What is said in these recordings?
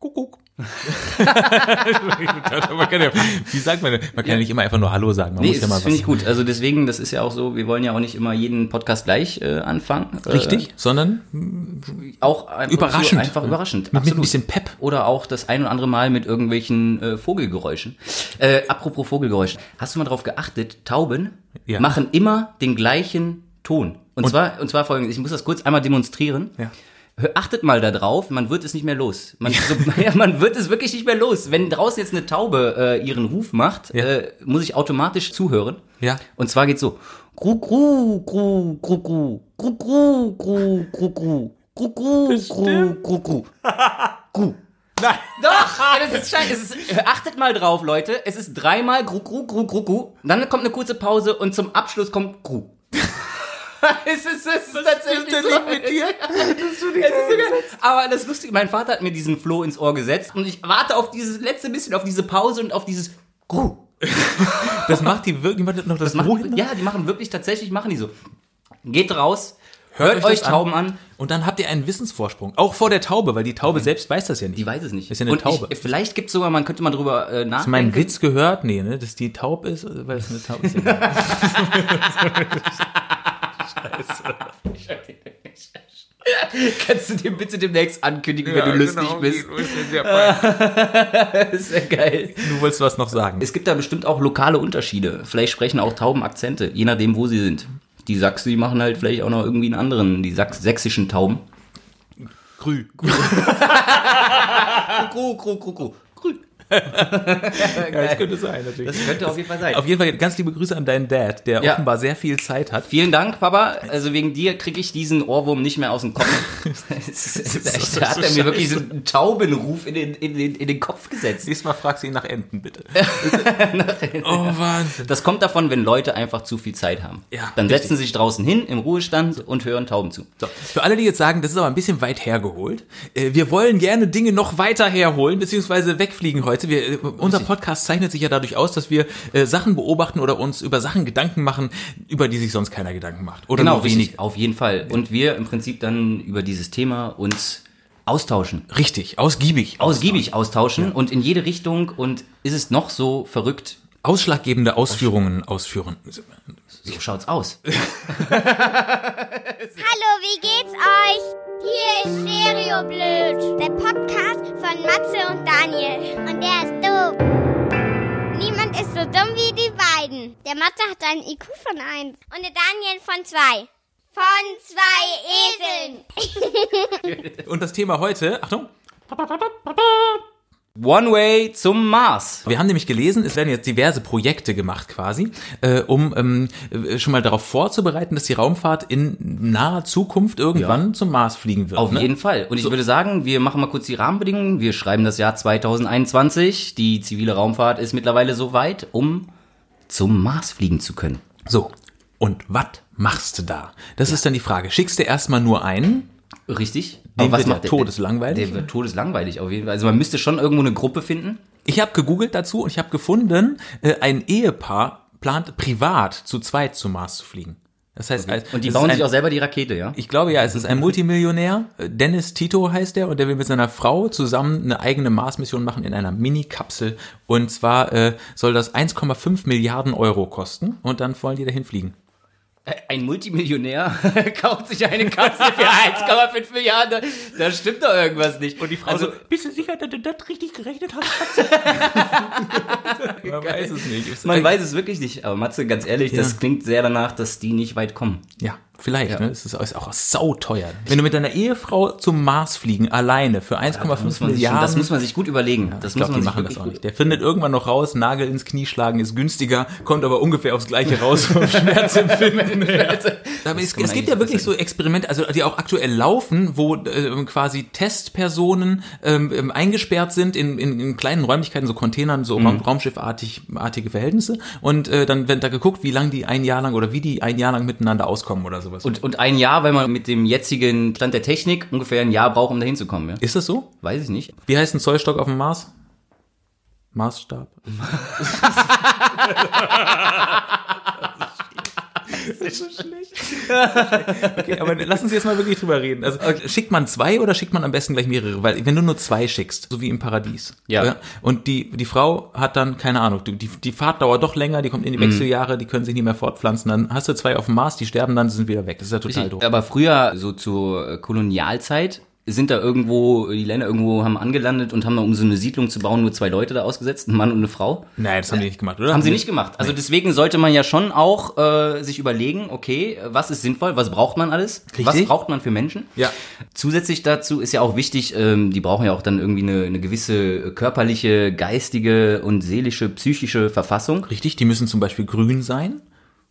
Kuckuck. man kann ja, wie sagt man, man kann ja. nicht immer einfach nur Hallo sagen. Man nee, muss ja das finde ich gut. Also deswegen, das ist ja auch so, wir wollen ja auch nicht immer jeden Podcast gleich äh, anfangen. Richtig, äh, sondern auch einfach überraschend. einfach überraschend. Mit, mit ein bisschen Pep. Oder auch das ein oder andere Mal mit irgendwelchen äh, Vogelgeräuschen. Äh, apropos Vogelgeräuschen. Hast du mal darauf geachtet, Tauben Ja. machen immer den gleichen Ton. Und, zwar, und zwar folgendes, ich muss das kurz einmal demonstrieren. Ja. Achtet mal da drauf, man wird es nicht mehr los. Man, so, ja, man wird es wirklich nicht mehr los. Wenn draußen jetzt eine Taube äh, ihren Ruf macht, Ja. äh, muss ich automatisch zuhören. Ja. Und zwar geht's so. Gru, gru, gru, gru, gru, gru, gru, gru, gru, gru, gru, gru, gru, gru, gru. Gru. Nein. Doch, das ist scheiße. Es ist, achtet mal drauf, Leute. Es ist dreimal gru, gru, gru, gru, gru. Dann kommt eine kurze Pause und zum Abschluss kommt gru. es ist, es ist tatsächlich denn so. mit dir? Es ist so geil. Aber das Lustige, mein Vater hat mir diesen Floh ins Ohr gesetzt und ich warte auf dieses letzte bisschen, auf diese Pause und auf dieses gru. Das macht die wirklich, die noch das, Das machen, ja, die machen wirklich, tatsächlich machen die so. Geht raus, Hört euch euch das an. Tauben an. Und dann habt ihr einen Wissensvorsprung. Auch vor der Taube, weil die Taube selbst weiß das ja nicht. Die weiß es nicht. Ist ja eine Und Taube. Ich, vielleicht gibt es sogar, man könnte mal drüber äh, Hast du nachdenken. meinen Witz gehört? Nee, ne? Dass die taub ist, weil es eine Taube ist. Ja. Kannst du dir bitte demnächst ankündigen, wenn Ja, du lustig genau, bist? Du Das ist ja geil. wolltest was noch sagen. Es gibt da bestimmt auch lokale Unterschiede. Vielleicht sprechen auch Tauben Akzente, je nachdem, wo sie sind. Die Sachsen, die machen halt vielleicht auch noch irgendwie einen anderen, die Sachs sächsischen Tauben. Grü. Kru, kru, kru, kru. Grü. Ja, das könnte sein, natürlich. Das könnte auf jeden Fall sein. Auf jeden Fall ganz liebe Grüße an deinen Dad, der Ja. offenbar sehr viel Zeit hat. Vielen Dank, Papa. Also wegen dir kriege ich diesen Ohrwurm nicht mehr aus dem Kopf. Da hat er mir wirklich so einen Taubenruf in den, in, den, in den Kopf gesetzt. Nächstes Mal fragst du ihn nach Enten, bitte. oh, Wahnsinn. Das kommt davon, wenn Leute einfach zu viel Zeit haben. Ja, Dann richtig. setzen sie sich draußen hin im Ruhestand und hören Tauben zu. So, für alle, die jetzt sagen, das ist aber ein bisschen weit hergeholt, äh, wir wollen gerne Dinge noch weiter herholen, beziehungsweise wegfliegen heute. Wir, äh, unser Podcast zeichnet sich ja dadurch aus, dass wir äh, Sachen beobachten oder uns über Sachen Gedanken machen, über die sich sonst keiner Gedanken macht. Oder Genau, nur richtig, wenig. auf jeden Fall. Und wir im Prinzip dann über dieses Thema uns austauschen. Richtig, ausgiebig. Ausgiebig austauschen und in jede Richtung. Und ist es noch so verrückt? Ausschlaggebende Ausführungen ausführen. So schaut's aus. Hallo, wie geht's euch? Hier ist Stereo Blöd, der Podcast von Matze und Daniel. Und der ist doof. Niemand ist so dumm wie die beiden. Der Matze hat einen IQ von 1 und der Daniel von 2. Von zwei Eseln. Und das Thema heute, Achtung, One Way zum Mars. Wir haben nämlich gelesen, es werden jetzt diverse Projekte gemacht quasi, äh, um ähm, äh, schon mal darauf vorzubereiten, dass die Raumfahrt in naher Zukunft irgendwann zum Mars fliegen wird. Auf ne? jeden Fall. Und ich würde sagen, wir machen mal kurz die Rahmenbedingungen. Wir schreiben das Jahr 2021. Die zivile Raumfahrt ist mittlerweile so weit, um zum Mars fliegen zu können. So, und was machst du da? Das ist dann die Frage. Schickst du erstmal nur einen? Richtig? Dem wird ja der? todeslangweilig. Der wird todeslangweilig auf jeden Fall. Also man müsste schon irgendwo eine Gruppe finden. Ich habe gegoogelt dazu und ich habe gefunden, äh, ein Ehepaar plant privat zu zweit zum Mars zu fliegen. Das heißt, als- Und die bauen ist sich ein, auch selber die Rakete, ja? Ich glaube ja, es ist ein Multimillionär. Äh, Dennis Tito heißt er und der will mit seiner Frau zusammen eine eigene Mars-Mission machen in einer Mini-Kapsel. Und zwar äh, soll das 1,5 Milliarden Euro kosten und dann wollen die dahin fliegen. Ein Multimillionär kauft sich eine Kapsel für 1,5 Milliarden. Da stimmt doch irgendwas nicht. Und die Frau also, bist du sicher, dass du das richtig gerechnet hast? Man weiß es nicht. man weiß es wirklich nicht. Aber Matze, ganz ehrlich, das Ja. klingt sehr danach, dass die nicht weit kommen. Ja, vielleicht. Ne? Es ist ist auch sauteuer. Wenn du mit deiner Ehefrau zum Mars fliegen, alleine für 1,5 Das muss, man sich, schon- Milliarden. das muss man sich gut überlegen. das ich glaube, die machen das auch nicht. Der findet irgendwann noch raus, Nagel ins Knie schlagen ist günstiger, kommt aber ungefähr aufs gleiche raus vom Schmerzempfinden. Aber es, es gibt ja wirklich so Experimente, also die auch aktuell laufen, wo ähm, quasi Testpersonen ähm, ähm, eingesperrt sind in, in, in kleinen Räumlichkeiten, so Containern, so Mhm. Raum, Raumschiffartig, artige Verhältnisse. Und äh, dann wird da geguckt, wie lange die ein Jahr lang oder wie die ein Jahr lang miteinander auskommen oder sowas. Und, und ein Jahr, weil man mit dem jetzigen Stand der Technik ungefähr ein Jahr braucht, um dahin zu kommen. Ja? ist das so? Weiß ich nicht. Wie heißt ein Zollstock auf dem Mars? Maßstab. Okay, aber lassen Sie jetzt mal wirklich drüber reden. Also schickt man zwei oder schickt man am besten gleich mehrere? Weil wenn du nur zwei schickst, so wie im Paradies. Ja. Und die, die Frau hat dann, keine Ahnung, die, die Fahrt dauert doch länger, die kommt in die Wechseljahre, die können sich nicht mehr fortpflanzen. Dann hast du zwei auf dem Mars, die sterben dann, sind wieder weg. Das ist ja total doof. Aber früher, so zur äh, Kolonialzeit, sind da irgendwo, die Länder irgendwo haben angelandet und haben da, um so eine Siedlung zu bauen, nur zwei Leute da ausgesetzt, ein Mann und eine Frau. Nein, das haben die nicht gemacht, oder? Haben sie nicht gemacht. Also deswegen sollte man ja schon auch äh, sich überlegen, okay, was ist sinnvoll, was braucht man alles? Was Richtig. braucht man für Menschen? Ja. Zusätzlich dazu ist ja auch wichtig, ähm, die brauchen ja auch dann irgendwie eine, eine gewisse körperliche, geistige und seelische, psychische Verfassung. Richtig, die müssen zum Beispiel grün sein.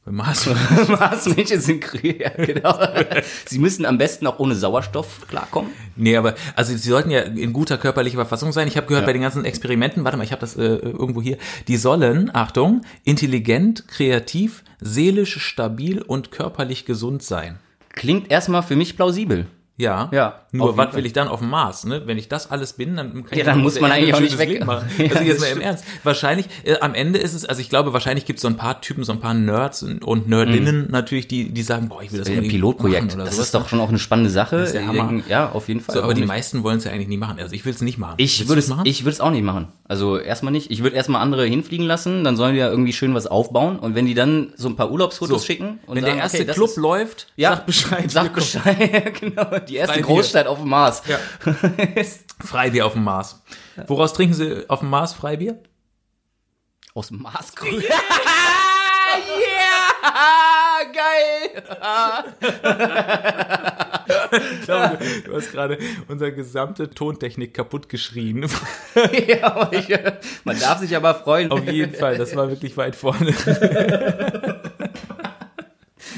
Mars. Marsmännchen sind grün, ja, genau. Sie müssen am besten auch ohne Sauerstoff klarkommen. Nee, aber also sie sollten ja in guter körperlicher Verfassung sein. Ich habe gehört Ja. bei den ganzen Experimenten, warte mal, ich habe das äh, irgendwo hier, die sollen, Achtung, intelligent, kreativ, seelisch stabil und körperlich gesund sein. Klingt erstmal für mich plausibel. Ja. Ja, Nur was will ich dann auf dem Mars, ne? Wenn ich das alles bin, dann kann ich Ja, dann auf muss man eigentlich ein auch nicht weg. Machen. Ja, Also jetzt das mal im. Ernst. Wahrscheinlich, äh, am Ende ist es, also ich glaube, wahrscheinlich gibt es so ein paar Typen, so ein paar Nerds und, und Nerdinnen natürlich, die, die sagen, boah, ich will das Ein unbedingt Pilotprojekt. Das sowas. ist doch schon auch eine spannende Sache. ja, auf jeden Fall. so, aber die nicht? meisten wollen es ja eigentlich nie machen. Also ich will es nicht machen. Ich würde es, machen? ich würde es auch nicht machen. Also erstmal nicht. Ich würde erstmal andere hinfliegen lassen, dann sollen die ja irgendwie schön was aufbauen und wenn die dann so ein paar Urlaubsfotos So, schicken und Wenn sagen, der erste okay, das Club läuft, ja, sag Bescheid. sag wir kommen. Bescheid, genau, die erste Frei Großstadt auf dem Mars. Ja. Freibier auf dem Mars. Woraus trinken Sie auf dem Mars Freibier? Aus dem Mars. yeah, geil. Ich glaube, du hast gerade unsere gesamte Tontechnik kaputt geschrien. ja, ich, man darf sich aber freuen. Auf jeden Fall, das war wirklich weit vorne.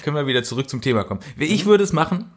Können wir wieder zurück zum Thema kommen. Ich würde es machen.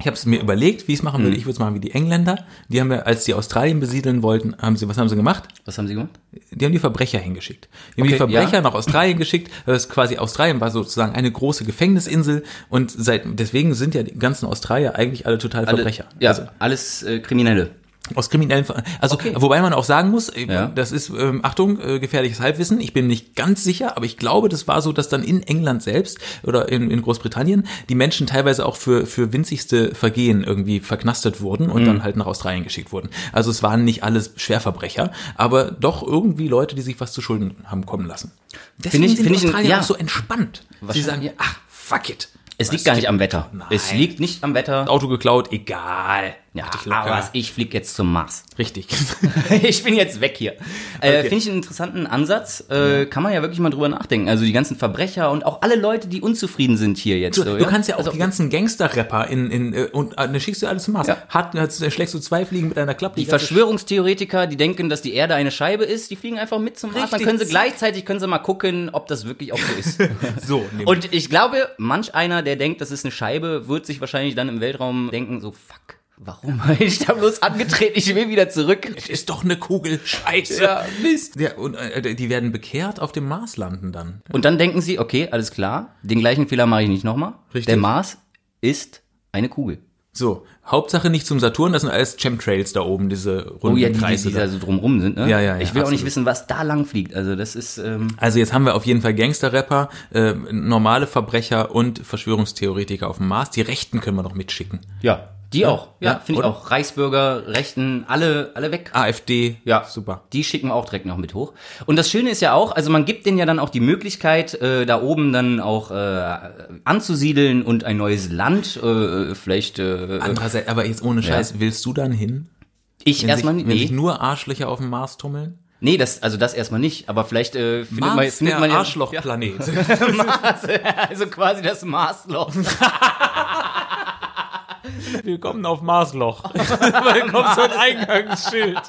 Ich habe es mir überlegt, wie ich es machen würde. Ich würde es machen wie die Engländer. Die haben ja, als die Australien besiedeln wollten, haben sie, was haben sie gemacht? Was haben sie gemacht? Die haben die Verbrecher hingeschickt. Die haben die Okay, Verbrecher ja. nach Australien geschickt. Das ist quasi Australien war sozusagen eine große Gefängnisinsel und seit deswegen sind ja die ganzen Australier eigentlich alle total Verbrecher. Ja, Also, alles äh, Kriminelle. Aus kriminellen Ver also Okay. wobei man auch sagen muss, Ja. das ist ähm, Achtung, äh, gefährliches Halbwissen, ich bin nicht ganz sicher, aber ich glaube, das war so, dass dann in England selbst oder in, in Großbritannien die Menschen teilweise auch für für winzigste Vergehen irgendwie verknastet wurden und Mhm. dann halt nach Australien geschickt wurden. Also es waren nicht alles Schwerverbrecher, aber doch irgendwie Leute, die sich was zu Schulden haben kommen lassen. Deswegen ich- sind find die ich Australier ja. auch so entspannt. Sie sagen, ja. ach, fuck it. Es liegt gar nicht am Wetter. Es Nein. liegt nicht am Wetter. Auto geklaut, egal. Ja, aber ich fliege jetzt zum Mars. Richtig. ich bin jetzt weg hier. Äh, Okay. Finde ich einen interessanten Ansatz. Äh, Kann man ja wirklich mal drüber nachdenken. Also die ganzen Verbrecher und auch alle Leute, die unzufrieden sind hier jetzt. Du, so, du kannst ja auch Also, die ganzen Gangster-Rapper in, in, äh, und äh, dann schickst du alles zum Mars. Ja. Hat, hat, schlägst du zwei Fliegen mit einer Klappe. die Verschwörungstheoretiker, die denken, dass die Erde eine Scheibe ist, die fliegen einfach mit zum Mars. Dann können sie gleichzeitig können sie mal gucken, ob das wirklich auch so ist. So, und ich glaube, manch einer, der denkt, das ist eine Scheibe, wird sich wahrscheinlich dann im Weltraum denken, so fuck. Warum habe ich da bloß angetreten? Ich will wieder zurück. es ist doch eine Kugel. Scheiße. Ja, Mist. Ja, und äh, die werden bekehrt auf dem Mars landen dann. Und dann denken sie, okay, alles klar, den gleichen Fehler mache ich nicht nochmal. Richtig. Der Mars ist eine Kugel. So, Hauptsache nicht zum Saturn, das sind alles Chemtrails da oben, diese runden Oh ja, die, die, Kreise. die da. da so drumrum sind, ne? Ja, ja, ja, Ich will auch nicht absolut. wissen, was da lang fliegt. Also das ist, ähm, Also jetzt haben wir auf jeden Fall Gangster-Rapper, äh, normale Verbrecher und Verschwörungstheoretiker auf dem Mars. Die Rechten können wir noch mitschicken. ja, die auch. Ja, Ja, finde ich auch. Reichsbürger, Rechten, alle, alle weg. AfD, Ja, super. Die schicken wir auch direkt noch mit hoch. Und das Schöne ist ja auch, also man gibt denen ja dann auch die Möglichkeit, äh, da oben dann auch äh, anzusiedeln und ein neues Land, äh, vielleicht äh, Andererseits, aber jetzt ohne Scheiß, willst du dann hin? ich Wenn, erstmal sich, nicht. wenn sich Nee, nur Arschlöcher auf dem Mars tummeln? nee, das, also das erstmal nicht, aber vielleicht äh, findet man, Mars, findet der man ja, Arschlochplanet. Mars, also quasi das Marsloch. Willkommen auf Marsloch. kommt so ein Eingangsschild.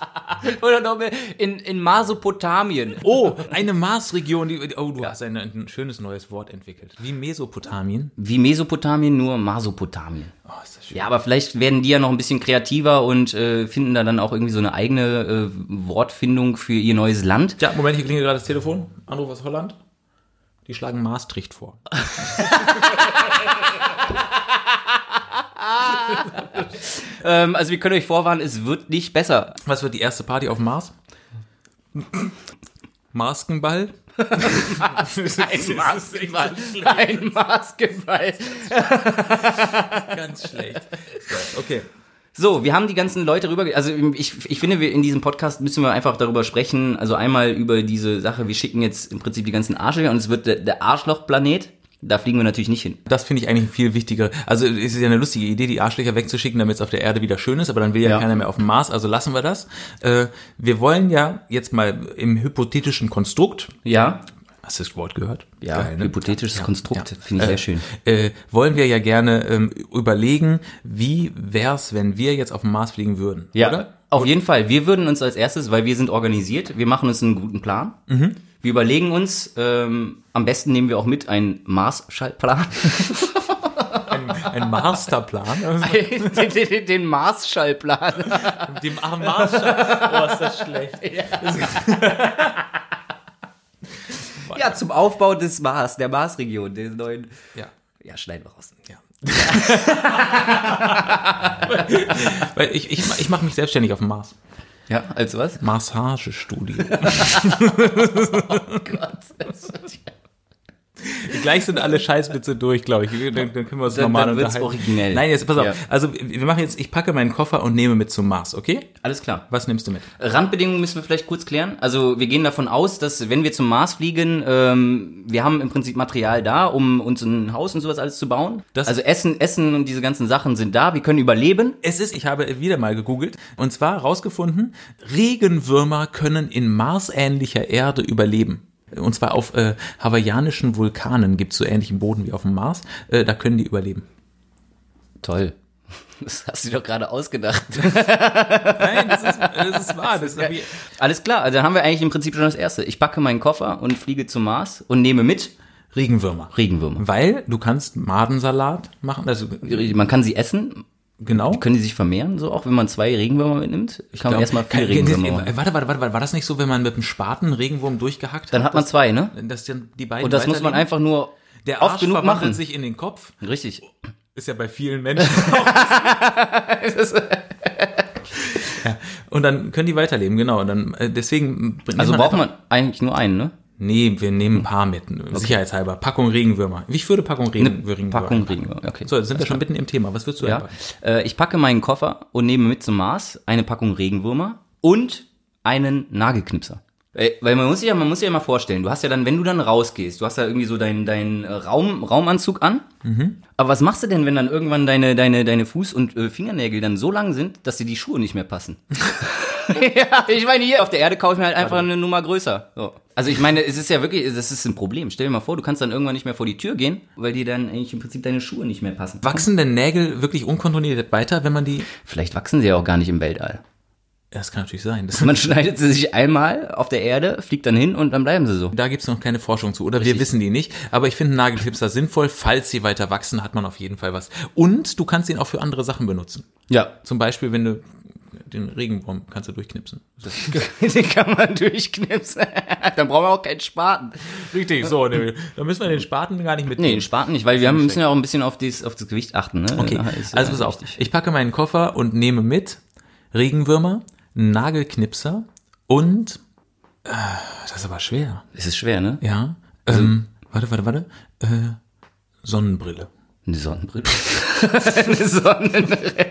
Oder noch mehr in, in Masopotamien. Oh, eine Marsregion. Die, oh, du hast ein, ein schönes neues Wort entwickelt. Wie Mesopotamien. Wie Mesopotamien, nur Masopotamien. Oh, ist das schön. Ja, aber vielleicht werden die ja noch ein bisschen kreativer und äh, finden da dann auch irgendwie so eine eigene äh, Wortfindung für ihr neues Land. Ja, Moment, hier klingelt gerade das Telefon. Anruf aus Holland. Die schlagen Maastricht vor. Ähm, also wir können euch vorwarnen, es wird nicht besser. Was wird die erste Party auf dem Mars? Maskenball? Ein Maßgeball. Ein Maßgeball. Ganz schlecht. Okay. So, wir haben die ganzen Leute rüber, also ich, ich finde, wir in diesem Podcast müssen wir einfach darüber sprechen, also einmal über diese Sache, wir schicken jetzt im Prinzip die ganzen Arschlöcher und es wird der, der Arschlochplanet. Da fliegen wir natürlich nicht hin. Das finde ich eigentlich viel wichtiger. Also es ist ja eine lustige Idee, die Arschlöcher wegzuschicken, damit es auf der Erde wieder schön ist, aber dann will ja, Ja. keiner mehr auf dem Mars, also lassen wir das. Äh, wir wollen ja jetzt mal im hypothetischen Konstrukt, Ja? hast du das Wort gehört? Ja, Geil, ne? hypothetisches Konstrukt, ja. finde ich sehr schön. Äh, wollen wir ja gerne ähm, überlegen, wie wär's, wenn wir jetzt auf den Mars fliegen würden, Ja, oder? auf jeden Fall. Wir würden uns als erstes, weil wir sind organisiert, wir machen uns einen guten Plan. Wir überlegen uns, ähm, am besten nehmen wir auch mit einen Marsschallplan. Ein, ein Masterplan. Also, den, den, den Marsschallplan. dem Mars. Oh, ist das schlecht. Ja, zum Aufbau des Mars, der Marsregion, den neuen. Ja. Ja, schneiden wir raus. Ja. Weil ich, ich, ich mache mich selbstständig auf dem Mars. Ja, als was? Massagestudio. Gott. Gleich sind alle Scheißwitze durch, glaube ich. Dann, dann können wir uns Dann- normal dann wird's unterhalten. originell. Nein, jetzt pass auf. Ja. Also wir machen jetzt, ich packe meinen Koffer und nehme mit zum Mars, okay? Alles klar. Was nimmst du mit? Randbedingungen müssen wir vielleicht kurz klären. Also wir gehen davon aus, dass wenn wir zum Mars fliegen, ähm, wir haben im Prinzip Material da, um uns ein Haus und sowas alles zu bauen. Das- also Essen, Essen und diese ganzen Sachen sind da. Wir können überleben. Es ist, ich habe wieder mal gegoogelt, und zwar rausgefunden, Regenwürmer können in marsähnlicher Erde überleben. Und zwar auf äh, hawaiianischen Vulkanen gibt es so ähnlichen Boden wie auf dem Mars. Äh, da können die überleben. Toll. Das hast du dir doch gerade ausgedacht. Nein, das ist, das ist wahr. Das ist wie, Alles klar, also haben wir eigentlich im Prinzip schon das Erste. Ich packe meinen Koffer und fliege zum Mars und nehme mit Regenwürmer. Regenwürmer. Weil du kannst Madensalat machen, also Man kann sie essen. Genau. Können die sich vermehren, so auch wenn man zwei Regenwürmer mitnimmt? kann man glaub, erstmal vier kann- Regenwürmer machen. Warte, warte, warte, war das nicht so, wenn man mit einem Spaten Regenwurm durchgehackt Dann hat man zwei, ne? dass dann die beiden Und das muss man einfach nur der oft Arsch genug verwandelt machen. sich in den Kopf. Richtig. Ist ja bei vielen Menschen. ja, und dann können die weiterleben, genau. Und dann äh, deswegen nimmt Also braucht einfach- man eigentlich nur einen, ne? Nee, wir nehmen ein paar mit, sicherheitshalber. Packung Regenwürmer. Wie viele Packung Regen, Regenwürmer? Packung Regenwürmer, okay. So, jetzt sind wir schon mitten im Thema. Was würdest du Ja. Äh, ich packe meinen Koffer und nehme mit zum Mars eine Packung Regenwürmer und einen Nagelknipser. Äh, Weil man muss sich ja, man muss sich ja mal vorstellen, du hast ja dann, wenn du dann rausgehst, du hast ja irgendwie so deinen deinen Raum, Raumanzug an. Aber was machst du denn, wenn dann irgendwann deine, deine, deine Fuß- und äh, Fingernägel dann so lang sind, dass dir die Schuhe nicht mehr passen? ja, ich meine, hier auf der Erde kaufe ich mir halt einfach eine Nummer größer. So. Also ich meine, es ist ja wirklich, das ist ein Problem. Stell dir mal vor, du kannst dann irgendwann nicht mehr vor die Tür gehen, weil dir dann eigentlich im Prinzip deine Schuhe nicht mehr passen. Wachsen denn Nägel wirklich unkontrolliert weiter, wenn man die. Vielleicht wachsen sie ja auch gar nicht im Weltall. Ja, das kann natürlich sein. Das, Man schneidet sie sich einmal auf der Erde, fliegt dann hin und dann bleiben sie so. da gibt's noch keine Forschung zu. Oder wir wissen die nicht. Aber ich finde Nagelklipser sinnvoll. Falls sie weiter wachsen, hat man auf jeden Fall was. Und du kannst ihn auch für andere Sachen benutzen. Ja. Zum Beispiel, wenn du den Regenwurm kannst du durchknipsen. Den kann man durchknipsen. dann brauchen wir auch keinen Spaten. Richtig, so. Ne, da müssen wir den Spaten gar nicht mitnehmen. Nee, den Spaten nicht, weil wir haben, müssen ja auch ein bisschen auf, dies, auf das Gewicht achten. Ne? Okay, ist, also pass auf. Ich packe meinen Koffer und nehme mit Regenwürmer, Nagelknipser und äh, das ist aber schwer. Es ist schwer, ne? Ja. Ähm, warte, warte, warte. Äh, Sonnenbrille. Eine Sonnenbrille. Eine Sonnenbrille.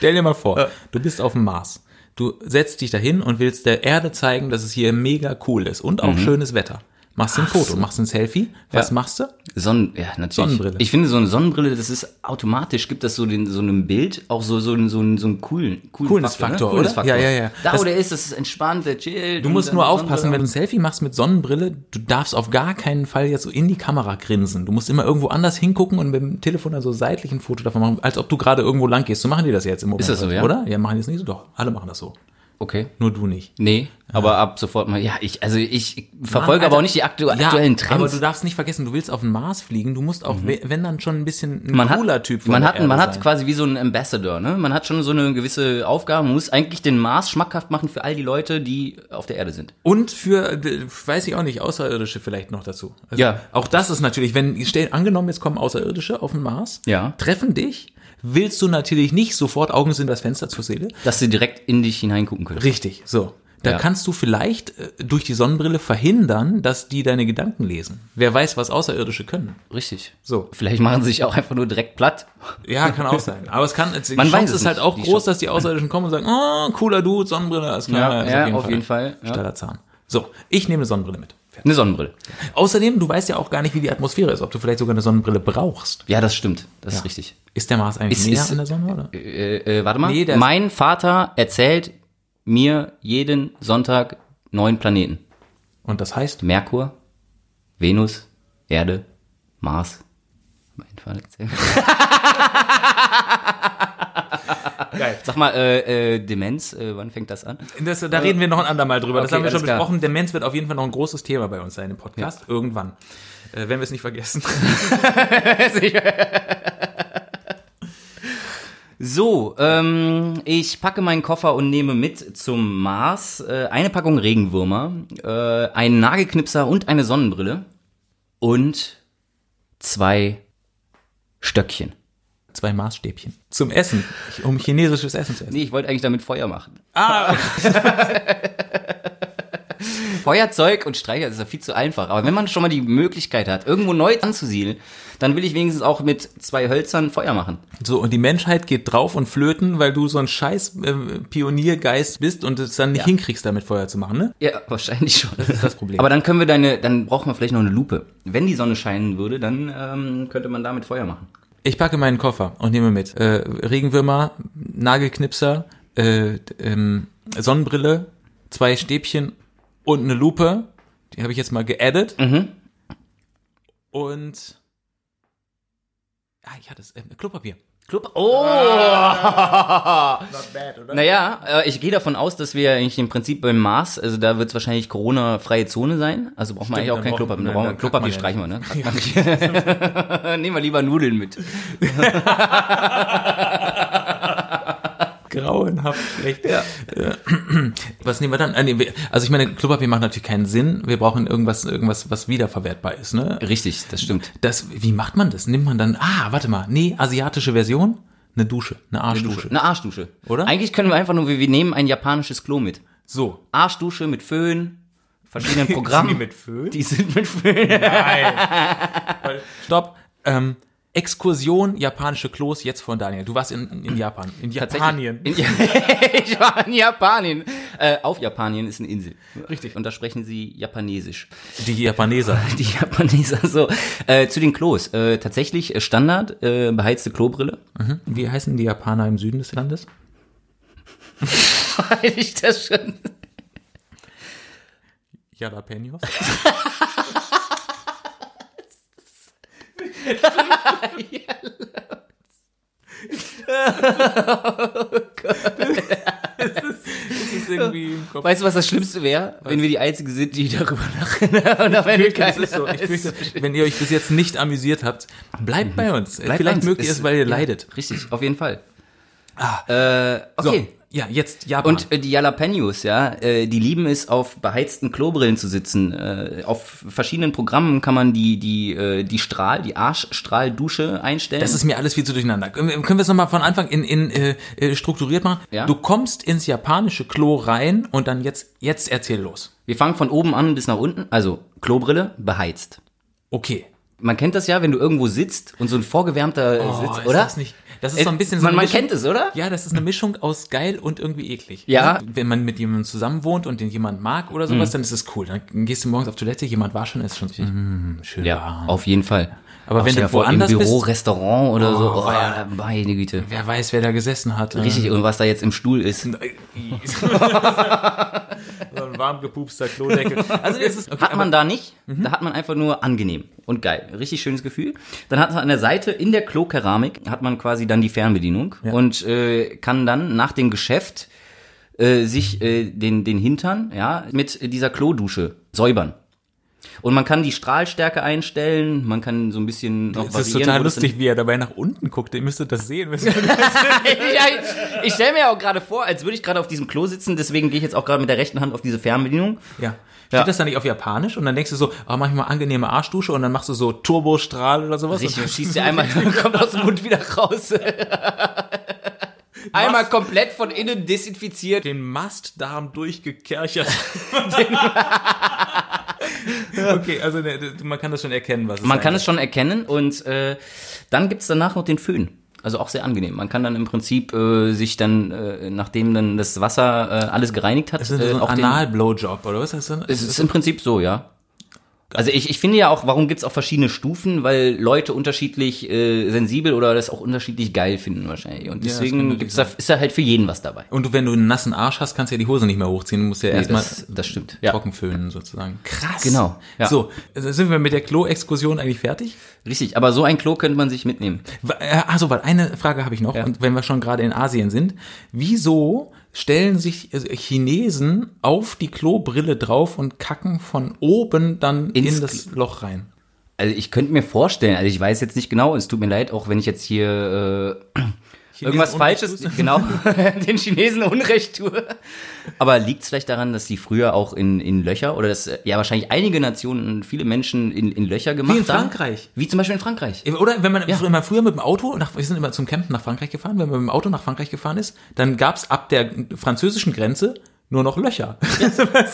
Stell dir mal vor, du bist auf dem Mars. Du setzt dich dahin und willst der Erde zeigen, dass es hier mega cool ist und auch schönes Wetter. Machst ein Foto, machst ein Selfie. Was Ja. machst du? Sonnen, ja, natürlich. Sonnenbrille. Ich finde, so eine Sonnenbrille, das ist automatisch, gibt das so den, so einem Bild auch so, so, einen- so, einen- so einen coolen, coolen Coolness-Faktor, ne? Coolness oder? Ja, ja, ja. Da, Das- wo der ist, das ist entspannt, der chillt. Du musst nur aufpassen, wenn du ein Selfie machst mit Sonnenbrille, du darfst auf gar keinen Fall jetzt so in die Kamera grinsen. Du musst immer irgendwo anders hingucken und mit dem Telefon dann so seitlich ein Foto davon machen, als ob du gerade irgendwo lang gehst. So machen die das jetzt im Moment. Ist das so, ja? Oder? Ja, machen die es nicht so? Doch, alle machen das so. Okay. Nur du nicht. Nee, aber ab sofort mal, ja, ich, also ich verfolge Mann, aber auch nicht die aktu Ja, aktuellen Trends. aber du darfst nicht vergessen, du willst auf den Mars fliegen, du musst auch, we- wenn dann schon ein bisschen ein man cooler hat, Typ von man hat, Erde man hat sein. quasi wie so einen Ambassador, ne? Man hat schon so eine gewisse Aufgabe, man muss eigentlich den Mars schmackhaft machen für all die Leute, die auf der Erde sind. Und für, weiß ich auch nicht, Außerirdische vielleicht noch dazu. Also Ja. Auch das ist natürlich, wenn, stell, angenommen, jetzt kommen Außerirdische auf den Mars, Ja. treffen dich, willst du natürlich nicht sofort Augen sind das Fenster zur Seele. Dass sie direkt in dich hineingucken können. Richtig, so. Da Ja. kannst du vielleicht äh, durch die Sonnenbrille verhindern, dass die deine Gedanken lesen. Wer weiß, was Außerirdische können. Richtig. So. Vielleicht machen sie sich auch einfach nur direkt platt. Ja, kann auch sein. Aber es kann, die Man weiß Chance es ist halt auch groß, Chance- dass die Außerirdischen kommen und sagen, oh, cooler Dude, Sonnenbrille, ist klar. Ja, ja, auf jeden Fall, ja. Steiler Zahn. So, ich nehme eine Sonnenbrille mit. Eine Sonnenbrille. Außerdem, du weißt ja auch gar nicht, wie die Atmosphäre ist, ob du vielleicht sogar eine Sonnenbrille brauchst. Ja, das stimmt. Das ist richtig. Ist der Mars eigentlich Ist- näher ist- an der Sonne, oder? Äh, äh, warte mal. Nee, mein Vater erzählt mir jeden Sonntag neun Planeten. Und das heißt, Merkur, Venus, Erde, Mars. Mein Vater erzählt. geil. Sag mal, äh, äh, Demenz, äh, wann fängt das an? Das, da reden wir noch ein andermal drüber. das Okay, haben wir schon klar. besprochen. Demenz wird auf jeden Fall noch ein großes Thema bei uns sein im Podcast. Irgendwann. Äh, wenn wir es nicht vergessen. So, ähm, ich packe meinen Koffer und nehme mit zum Mars äh, eine Packung Regenwürmer, äh, einen Nagelknipser und eine Sonnenbrille und zwei Stöckchen. Zwei Maßstäbchen. Zum Essen. Um chinesisches Essen zu essen. Nee, ich wollte eigentlich damit Feuer machen. Ah, Feuerzeug und Streicher das ist ja viel zu einfach. Aber wenn man schon mal die Möglichkeit hat, irgendwo neu anzusiedeln, dann will ich wenigstens auch mit zwei Hölzern Feuer machen. so, und die Menschheit geht drauf und flöten, weil du so ein scheiß äh, Pioniergeist bist und es dann nicht Ja. hinkriegst, damit Feuer zu machen, ne? Ja, wahrscheinlich schon. Das ist das Problem. Aber dann können wir deine, dann brauchen wir vielleicht noch eine Lupe. Wenn die Sonne scheinen würde, dann ähm, könnte man damit Feuer machen. Ich packe meinen Koffer und nehme mit äh, Regenwürmer, Nagelknipser, äh, ähm, Sonnenbrille, zwei Stäbchen und eine Lupe. Die habe ich jetzt mal geaddet. Mhm. Und ah, ich hatte es äh, Klopapier. Club. Oh! Not bad, oder? Naja, äh, ich gehe davon aus, dass wir eigentlich im Prinzip beim Mars, also da wird es wahrscheinlich Corona-freie Zone sein. Also braucht man eigentlich auch kein brauchen- Klopapier. nein, Brauchen wir- Klopapier ja streichen wir, ne? Nehmen wir lieber Nudeln mit. Grauenhaft schlecht. Ja. Was nehmen wir dann? Wir- Also ich meine, Klopapier macht natürlich keinen Sinn. Wir brauchen irgendwas, irgendwas, was wiederverwertbar ist, ne? Richtig, das stimmt. Das, wie macht man das? Nimmt man dann, ah, warte mal, nee, asiatische Version? Eine Dusche, eine Arschdusche. Eine Arschdusche. Oder? Eigentlich können wir einfach nur, wir nehmen ein japanisches Klo mit. So. Arschdusche mit Föhn, verschiedenen Programmen. mit Föhn? Die sind mit Föhn. Stopp. Ähm, Exkursion japanische Klos jetzt von Daniel. Du warst in, in Japan. In Japanien. In, ich war in Japanien. Äh, auf Japanien ist eine Insel. Richtig. Und da sprechen sie Japanesisch. Die Japaneser. Die Japaneser so. Äh, zu den Klos. Äh, tatsächlich äh, Standard, äh, beheizte Klobrille. Wie heißen die Japaner im Süden des Landes? Weil ich das schon. Jalapenos. Das Kopf. Weißt du, was das Schlimmste wäre? Wenn wir die Einzigen sind, die darüber lachen. Und am Ende Das keiner ist so. Ich fürchte, wenn ihr euch bis jetzt nicht amüsiert habt, bleibt bei uns. Bleibt Vielleicht ernst. mögt ihr es, weil ihr ja, leidet. Richtig, auf jeden Fall. Ah. Äh, okay. Ja, jetzt Japan. Und äh, die Jalapenos, ja, äh, die lieben es, auf beheizten Klobrillen zu sitzen. Äh, auf verschiedenen Programmen kann man die, die, äh, die Strahl, die Arschstrahldusche einstellen. das ist mir alles viel zu durcheinander. Können wir können wir es nochmal von Anfang in, in äh, äh, strukturiert machen? Ja. Du kommst ins japanische Klo rein und dann jetzt, jetzt erzähl los. Wir fangen von oben an bis nach unten. Also Klobrille, beheizt. Okay. Man kennt das ja, wenn du irgendwo sitzt und so ein vorgewärmter Oh, sitzt, ist oder? Das, nicht, das ist so ein bisschen so man, man Mischung- kennt es, oder? Ja, das ist eine Mischung aus geil und irgendwie eklig. Ja. Wenn man mit jemandem zusammen wohnt und den jemand mag oder sowas, dann ist es cool. Dann gehst du morgens auf Toilette, jemand war schon, ist schon so, mm, schön Ja, warm. auf jeden Fall. Aber Auch wenn du woanders im Büro, bist- Restaurant oder so, oh, ja. meine Güte. Wer weiß, wer da gesessen hat. Richtig, und was da jetzt im Stuhl ist. ein warm gepupster Klodeckel. Also das ist, okay, Hat man da nicht, da hat man einfach nur angenehm und geil. Richtig schönes Gefühl. Dann hat man an der Seite in der Klokeramik hat man quasi dann die Fernbedienung und äh, kann dann nach dem Geschäft äh, sich äh, den, den Hintern ja, mit dieser Klodusche säubern. Und man kann die Strahlstärke einstellen, man kann so ein bisschen noch Es ist variieren, total wo das lustig, wie er dabei nach unten guckt. Ihr müsstet das sehen. ja, ich ich stelle mir auch gerade vor, als würde ich gerade auf diesem Klo sitzen, deswegen gehe ich jetzt auch gerade mit der rechten Hand auf diese Fernbedienung. ja. Steht Ja. das dann nicht auf Japanisch? Und dann denkst du so, oh, mach ich mal angenehme Arschdusche und dann machst du so Turbostrahl oder sowas. Richtig, und schießt dir einmal, kommt aus dem Mund wieder raus. Einmal komplett von innen desinfiziert. Den Mastdarm durchgekerchert. okay, also ne, man kann das schon erkennen, was es Man kann es schon erkennen und äh, dann gibt's danach noch den Föhn. Also auch sehr angenehm. Man kann dann im Prinzip äh, sich dann, äh, nachdem dann das Wasser äh, alles gereinigt hat, ist. Das äh, ist so ein Anal-Blowjob, oder was ist das denn? es ist im Prinzip so, ja. Also ich, ich finde ja auch, warum gibt's auch verschiedene Stufen, weil Leute unterschiedlich äh, sensibel oder das auch unterschiedlich geil finden wahrscheinlich. Und deswegen natürlich gibt's da, ist da halt für jeden was dabei. Und du, wenn du einen nassen Arsch hast, kannst du ja die Hose nicht mehr hochziehen. Du musst ja Nee, erstmal das, das stimmt. Ja. trocken föhnen sozusagen. Krass. Genau, ja. So, also sind wir mit der Klo-Exkursion eigentlich fertig? Richtig, aber so ein Klo könnte man sich mitnehmen. Also, weil eine Frage habe ich noch, Ja. und wenn wir schon gerade in Asien sind, wieso stellen sich äh, Chinesen auf die Klobrille drauf und kacken von oben dann Ins in das Loch rein? Also ich könnte mir vorstellen, also ich weiß jetzt nicht genau, es tut mir leid, auch wenn ich jetzt hier äh, irgendwas Unrecht Falsches, genau, den Chinesen Unrecht tue. Aber liegt es vielleicht daran, dass die früher auch in, in Löcher oder dass äh, ja wahrscheinlich einige Nationen viele Menschen in, in Löcher gemacht in haben? Frankreich. Wie zum Beispiel in Frankreich. Oder wenn man, Ja. wenn man früher mit dem Auto, nach, wir sind immer zum Campen nach Frankreich gefahren, wenn man mit dem Auto nach Frankreich gefahren ist, dann gab's ab der französischen Grenze nur noch Löcher.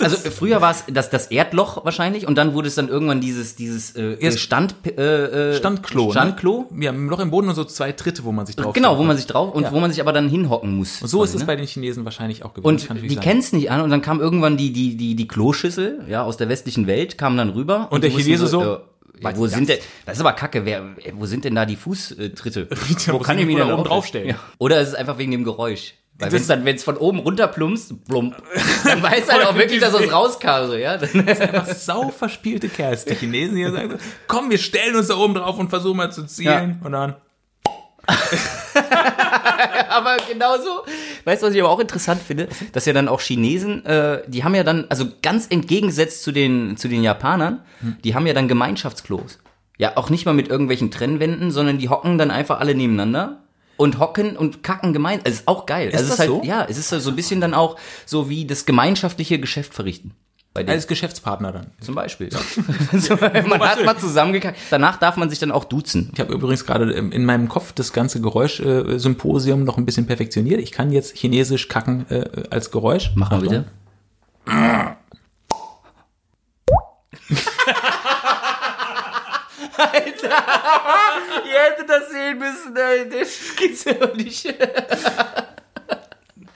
Also äh, früher war es das, das Erdloch wahrscheinlich und dann wurde es dann irgendwann dieses dieses äh, Erst- Stand äh, äh, Standklo. Standklo. Ne? Ja, ein Loch im Boden und so zwei Tritte, wo man sich drauf Genau, wo man sich drauf und Ja. wo man sich aber dann hinhocken muss. So ist quasi, es ne? bei den Chinesen wahrscheinlich auch gewesen. Und die kennen es nicht an und dann kam irgendwann die, die, die, die Kloschüssel, ja, aus der westlichen Welt, kam dann rüber. Und der die wussten Chinese so, äh, ja, wo ist sind denn, das ist aber kacke, wer, wo sind denn da die Fußtritte? Wo kann ich ich mich denn oben drauf- draufstellen. Ja. Oder ist es einfach wegen dem Geräusch? Weil Das- wenn es dann, wenn es von oben runter plumpst, plump, dann weiß halt auch wirklich, dass es rauskam, so, ja. Dann, einfach sau verspielte Kerls. Die Chinesen hier sagen so, komm, wir stellen uns da oben drauf und versuchen mal zu zielen. Und dann, aber genauso, weißt du, was ich aber auch interessant finde, dass ja dann auch Chinesen, äh, die haben ja dann, also ganz entgegengesetzt zu den, zu den Japanern, die haben ja dann Gemeinschaftsklos. Ja, auch nicht mal mit irgendwelchen Trennwänden, sondern die hocken dann einfach alle nebeneinander und hocken und kacken gemein. Also ist auch geil. Ist also es das ist halt, so? ja, es ist so ein bisschen dann auch so wie das gemeinschaftliche Geschäft verrichten. Bei denen. als Geschäftspartner dann. Zum Beispiel. so, man hat mal zusammengekackt. Danach darf man sich dann auch duzen. Ich habe übrigens gerade ähm, in meinem Kopf das ganze Geräusch-Symposium noch ein bisschen perfektioniert. Ich kann jetzt chinesisch kacken äh, als Geräusch. Mach mal Achtung. bitte. Alter, ihr sehen müssen, das geht's ja nicht.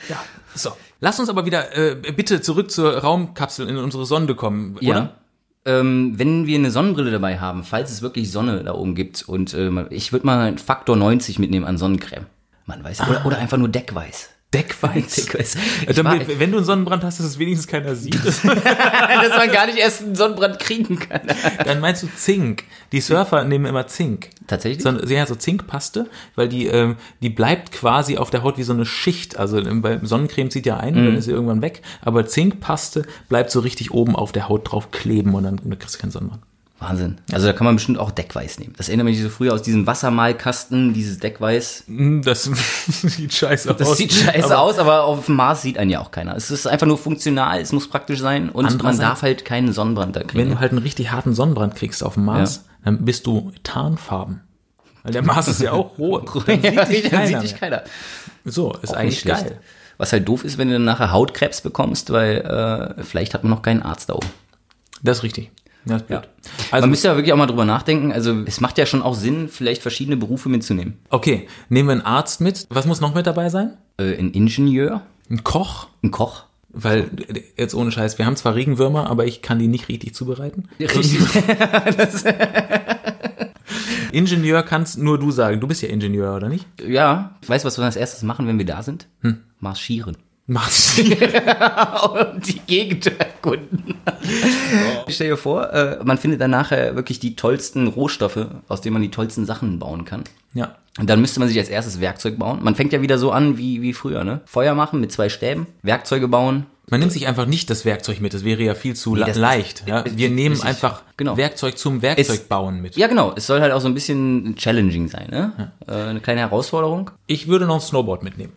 Ja, so. Lass uns aber wieder äh, bitte zurück zur Raumkapsel in unsere Sonde kommen, oder? Ja. Ähm, wenn wir eine Sonnenbrille dabei haben, falls es wirklich Sonne da oben gibt und ähm, ich würde mal einen Faktor 90 mitnehmen an Sonnencreme. Man weiß, oder, oder einfach nur Deckweiß. Deckweiß. Deckweiß. Damit, war- wenn du einen Sonnenbrand hast, dass es wenigstens keiner sieht, dass man gar nicht erst einen Sonnenbrand kriegen kann. dann meinst du Zink. Die Surfer nehmen immer Zink. Tatsächlich? So, ja, so Zinkpaste, weil die, ähm, die bleibt quasi auf der Haut wie so eine Schicht. Also bei Sonnencreme zieht ja ein, Mhm. dann ist sie irgendwann weg. Aber Zinkpaste bleibt so richtig oben auf der Haut drauf kleben und dann, dann kriegst du keinen Sonnenbrand. Wahnsinn. Also da kann man bestimmt auch Deckweiß nehmen. Das erinnert mich so früher aus diesem Wassermalkasten, dieses Deckweiß. Hm, Das sieht scheiße Das aus. sieht scheiße Aber aus, aber auf dem Mars sieht einen ja auch keiner. Es ist einfach nur funktional, es muss praktisch sein und man darf halt keinen Sonnenbrand da Wenn kriegen. du halt einen richtig harten Sonnenbrand kriegst auf dem Mars, dann bist du Tarnfarben. Weil der Mars ist ja auch rot. Dann Ja, sieht dich dann keiner sieht dich keiner. So, ist Auch eigentlich geil. Was halt doof ist, wenn du dann nachher Hautkrebs bekommst, weil äh, vielleicht hat man noch keinen Arzt da oben. Das ist richtig. Das ist blöd. Ja. Also, man müsste ja wirklich auch mal drüber nachdenken. Also es macht ja schon auch Sinn, vielleicht verschiedene Berufe mitzunehmen. okay, nehmen wir einen Arzt mit. Was muss noch mit dabei sein? Äh, ein Ingenieur, Ein Koch? ein Koch. Weil, jetzt ohne Scheiß, wir haben zwar Regenwürmer, aber ich kann die nicht richtig zubereiten. Richtig. Ingenieur kannst nur du sagen. Du bist ja Ingenieur, oder nicht? ja, weißt du, was wir als erstes machen, wenn wir da sind? Marschieren. Machst und die Gegend erkunden. Ich stell dir vor, äh, man findet dann nachher wirklich die tollsten Rohstoffe, aus denen man die tollsten Sachen bauen kann. Ja. Und dann müsste man sich als erstes Werkzeug bauen. Man fängt ja wieder so an wie, wie früher, ne? Feuer machen mit zwei Stäben, Werkzeuge bauen. Man nimmt sich einfach nicht das Werkzeug mit, das wäre ja viel zu Nee, das- leicht. Ja? Wir nehmen richtig. einfach Genau. Werkzeug zum Werkzeugbauen mit. Ja, genau. Es soll halt auch so ein bisschen challenging sein, ne? Äh, eine kleine Herausforderung. Ich würde noch ein Snowboard mitnehmen.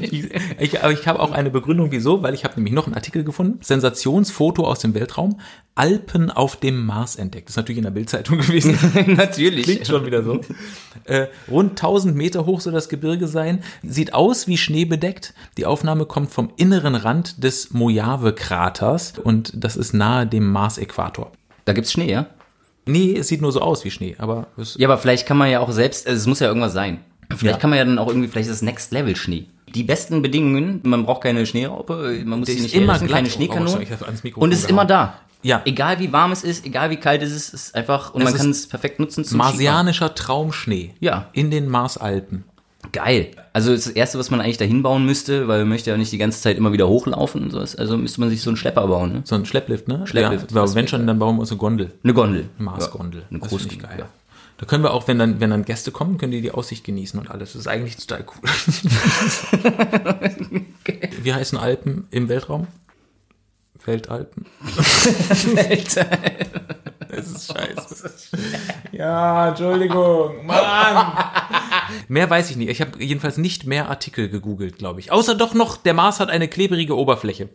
Ich, ich, aber ich habe auch eine Begründung, wieso, weil ich habe nämlich noch einen Artikel gefunden. Sensationsfoto aus dem Weltraum. Alpen auf dem Mars entdeckt. Das ist natürlich in der Bildzeitung gewesen. Natürlich. Klingt schon wieder so. Äh, rund 1000 Meter hoch soll das Gebirge sein. Sieht aus wie schneebedeckt. Die Aufnahme kommt vom inneren Rand des Mojave-Kraters und das ist nahe dem Mars-Äquator. Da gibt's Schnee, ja? Nee, es sieht nur so aus wie Schnee, aber es Ja, aber vielleicht kann man ja auch selbst, also es muss ja irgendwas sein. Vielleicht Ja. kann man ja dann auch irgendwie, vielleicht ist das Next Level Schnee. Die besten Bedingungen, man braucht keine Schneeraupe, man muss Der sie nicht immer glatt. keine Oh, Schneekanonen. Mikrofon und es ist immer da. Ja. Egal wie warm es ist, egal wie kalt es ist, es ist einfach, und Es man kann es perfekt nutzen zum marsianischer Traumschnee. Ja. In den Marsalpen. Skifahren. Geil. Also das Erste, was man eigentlich dahin bauen müsste, weil man möchte ja nicht die ganze Zeit immer wieder hochlaufen und sowas, also müsste man sich so einen Schlepper bauen, ne? So ein Schlepplift, ne? Schlepplift. Ja, Das wenn schon, dann bauen wir uns eine Gondel. Eine Gondel. Eine Marsgondel. Ja, eine das große geil. Ja. Da können wir auch, wenn dann, wenn dann Gäste kommen, können die die Aussicht genießen und alles. Das ist eigentlich total cool. Wie heißen Alpen im Weltraum? Weltalpen. Das ist scheiße. Ja, Entschuldigung. Mann. Mehr weiß ich nicht. Ich habe jedenfalls nicht mehr Artikel gegoogelt, glaube ich. Außer doch noch, der Mars hat eine klebrige Oberfläche.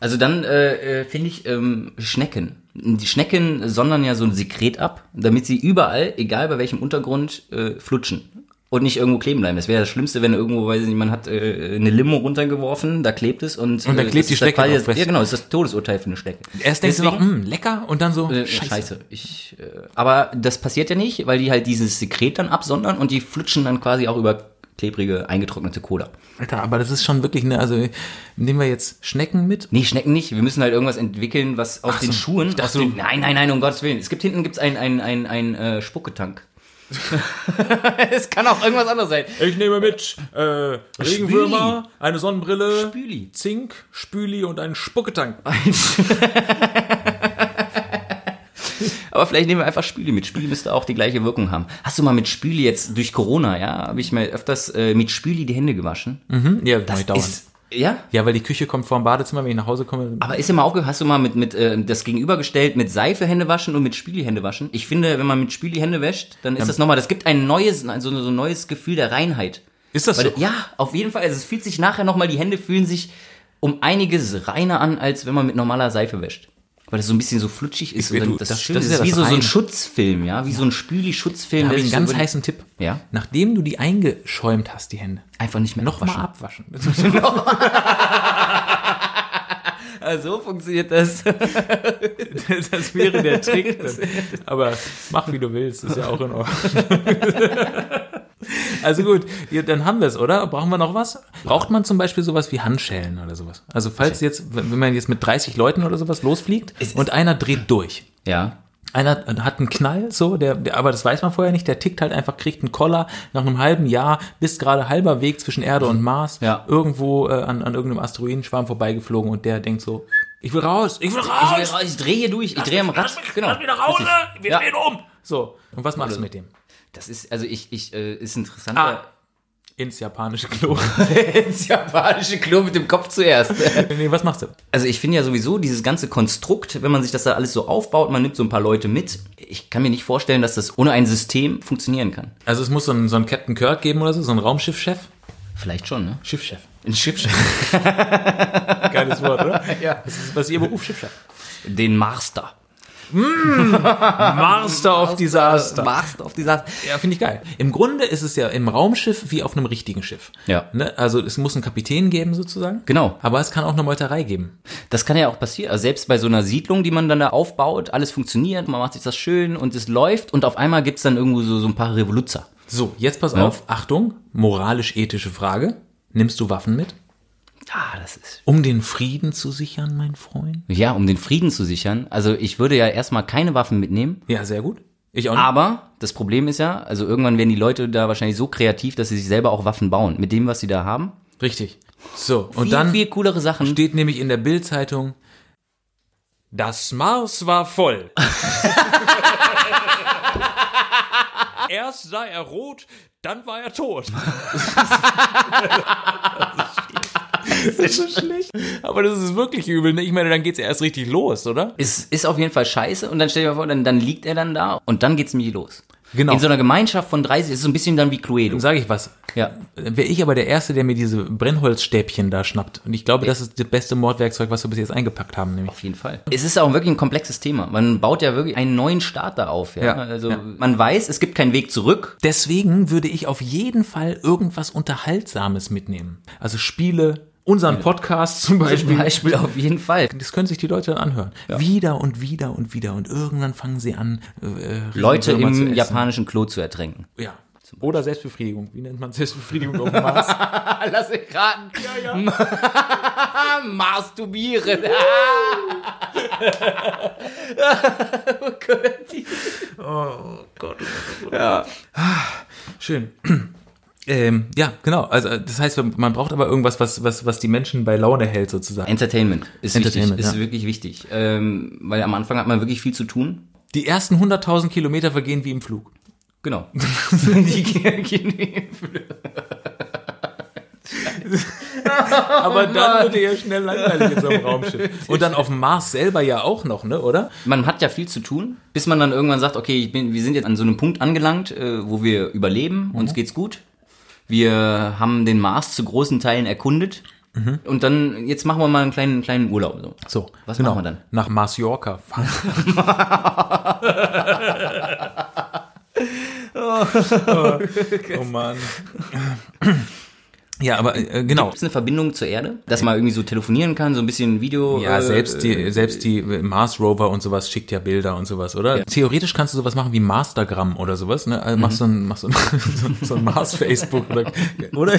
Also dann äh, äh, finde ich ähm, Schnecken. Die Schnecken sondern ja so ein Sekret ab, damit sie überall, egal bei welchem Untergrund, äh, flutschen. Und nicht irgendwo kleben bleiben. Das wäre das Schlimmste, wenn irgendwo, weiß ich nicht, man hat äh, eine Limo runtergeworfen, da klebt es und, Und dann äh, klebt die Schnecke drauf. Ja, genau, das ist das Todesurteil für eine Schnecke. Erst denkst du noch, Deswegen- hm, lecker, und dann so, Äh, scheiße. scheiße. Ich, äh, aber das passiert ja nicht, weil die halt dieses Sekret dann absondern und die flutschen dann quasi auch über klebrige, eingetrocknete Cola. Alter, aber das ist schon wirklich eine, also nehmen wir jetzt Schnecken mit? Nee, Schnecken nicht. Wir müssen halt irgendwas entwickeln, was aus Ach den so. Schuhen. Aus den, nein, nein, nein, um Gottes Willen. Es gibt hinten gibt's ein, ein, ein, ein äh, Spucketank. es kann auch irgendwas anderes sein. Ich nehme mit äh, Regenwürmer, eine Sonnenbrille, Spüli. Zink, Spüli und einen Spucketank. Aber vielleicht nehmen wir einfach Spüli mit. Spüli müsste auch die gleiche Wirkung haben. Hast du mal mit Spüli jetzt durch Corona, ja, habe ich mir öfters äh, mit Spüli die Hände gewaschen? Mhm, ja, das Das dauern. ist, ja, Ja, weil die Küche kommt vor dem Badezimmer, wenn ich nach Hause komme. Aber ist dir mal aufgehört, hast du mal mit, mit äh, das gegenübergestellt mit Seife Hände waschen und mit Spüli Hände waschen? Ich finde, wenn man mit Spüli Hände wäscht, dann ist das nochmal, das gibt ein neues, also so ein neues Gefühl der Reinheit. ist das Weil, so? Ja, auf jeden Fall. Also es fühlt sich nachher nochmal, die Hände fühlen sich um einiges reiner an, als wenn man mit normaler Seife wäscht. Weil das so ein bisschen so flutschig ist. Ich- du, das, das- das ist ja wie das so, so ein. Schutzfilm, ja, wie so ein Spüli-Schutzfilm. Da habe ich einen ganz so heißen Tipp. Ja? Nachdem du die eingeschäumt hast, die Hände, Einfach nicht mehr nochmal abwaschen. abwaschen. Ah, so funktioniert das. das wäre der Trick. Aber mach wie du willst, ist ja auch in Ordnung. Also gut, ja, dann haben wir es, oder? Brauchen wir noch was? Braucht man zum Beispiel sowas wie Handschellen oder sowas? Also falls jetzt, wenn man jetzt mit 30 Leuten oder sowas losfliegt und einer dreht durch. Ja. Einer hat einen Knall, so, der, der, aber das weiß man vorher nicht, der tickt halt einfach, kriegt einen Koller nach einem halben Jahr, bist gerade halber Weg zwischen Erde und Mars, Ja. irgendwo äh, an, an irgendeinem Asteroidenschwarm vorbeigeflogen und der denkt so, ich will raus, ich will Ich, raus, will- ich drehe hier durch, ich drehe am Rad. lass mich, genau. lass mich nach Hause, wir Ja. drehen um. So, und was machst du mit dem? Das ist, also ich, ich, äh, ist interessant. Ah. Ins japanische Klo. ins japanische Klo mit dem Kopf zuerst. nee, was machst du? Also ich finde ja sowieso dieses ganze Konstrukt, wenn man sich das da alles so aufbaut, man nimmt so ein paar Leute mit. Ich kann mir nicht vorstellen, dass das ohne ein System funktionieren kann. Also es muss so einen, so einen Captain Kirk geben oder so, so einen Raumschiffchef. Vielleicht schon, ne? Schiffchef. Ein Schiffchef. Geiles Wort, oder? Ja. Was ist, was ist Ihr Beruf, Schiffchef? Den Master. Master of Disaster. Master auf Disaster. Ja, finde ich geil. Im Grunde ist es ja im Raumschiff wie auf einem richtigen Schiff. Ja. Ne? Also es muss einen Kapitän geben sozusagen. Genau. Aber es kann auch eine Meuterei geben. Das kann ja auch passieren. Also selbst bei so einer Siedlung, die man dann da aufbaut, alles funktioniert, man macht sich das schön und es läuft und auf einmal gibt's dann irgendwo so, so ein paar Revoluzzer. So, jetzt pass Ja. auf. Achtung, moralisch-ethische Frage. Nimmst du Waffen mit? Ah, das ist. Um den Frieden zu sichern, mein Freund? Ja, um den Frieden zu sichern. Also ich würde ja erstmal keine Waffen mitnehmen. Ja, sehr gut. Ich auch nicht. Aber das Problem ist ja, also irgendwann werden die Leute da wahrscheinlich so kreativ, dass sie sich selber auch Waffen bauen. Mit dem, was sie da haben. Richtig. So, und viel, dann viel coolere Sachen. steht nämlich in der Bild-Zeitung, das Mars war voll. Erst sah er rot, dann war er tot. Das ist so schlecht. Aber das ist wirklich übel. Ne? Ich meine, dann geht's ja erst richtig los, oder? Ist, ist auf jeden Fall scheiße. Und dann stell dir mal vor, dann, dann liegt er dann da und dann geht's nämlich los. Genau. In so einer Gemeinschaft von 30 ist es so ein bisschen dann wie Cluedo. Dann sage ich was. Ja. Wäre ich aber der Erste, der mir diese Brennholzstäbchen da schnappt. Und ich glaube, das ist das beste Mordwerkzeug, was wir bis jetzt eingepackt haben. Nämlich. Auf jeden Fall. Es ist auch wirklich ein komplexes Thema. Man baut ja wirklich einen neuen Staat da auf. Ja? Ja. Also Ja. man weiß, es gibt keinen Weg zurück. Deswegen würde ich auf jeden Fall irgendwas Unterhaltsames mitnehmen. Also Spiele, unseren Podcast zum Zum Beispiel. Beispiel auf jeden Fall. Das können sich die Leute dann anhören. Wieder und wieder und wieder. Und irgendwann fangen sie an, äh, Leute im japanischen Klo zu ertränken. Ja. Oder Selbstbefriedigung. Wie nennt man Selbstbefriedigung auf dem Mars? Lass mich raten. Ja, ja. Masturbieren. oh Gott. Oh Gott. Ja. Schön. Ähm, ja, genau. Also das heißt, man braucht aber irgendwas, was, was, was die Menschen bei Laune hält, sozusagen. Entertainment ist Entertainment, wichtig, ist ja. wirklich wichtig. Ähm, weil am Anfang hat man wirklich viel zu tun. Die ersten 100.000 Kilometer vergehen wie im Flug. Genau. Die gehen- Aber dann wird ja schnell langweilig in so einem Raumschiff. Und dann auf dem Mars selber ja auch noch, ne, oder? man hat ja viel zu tun, bis man dann irgendwann sagt, okay, ich bin, wir sind jetzt an so einem Punkt angelangt, äh, wo wir überleben, uns geht's gut. Wir haben den Mars zu großen Teilen erkundet. Und dann, jetzt machen wir mal einen kleinen, kleinen Urlaub. So. So, Was genau. machen wir dann? Nach Mallorca fahren. oh, oh Mann. Ja, aber äh, genau. Gibt es eine Verbindung zur Erde, dass man irgendwie so telefonieren kann, so ein bisschen Video? Ja, äh, selbst die, selbst die Mars Rover und sowas schickt ja Bilder und sowas, oder? Ja. Theoretisch kannst du sowas machen wie Mastergram oder sowas, ne? Also machst so ein, machst so ein, so, so ein Mars Facebook oder, oder?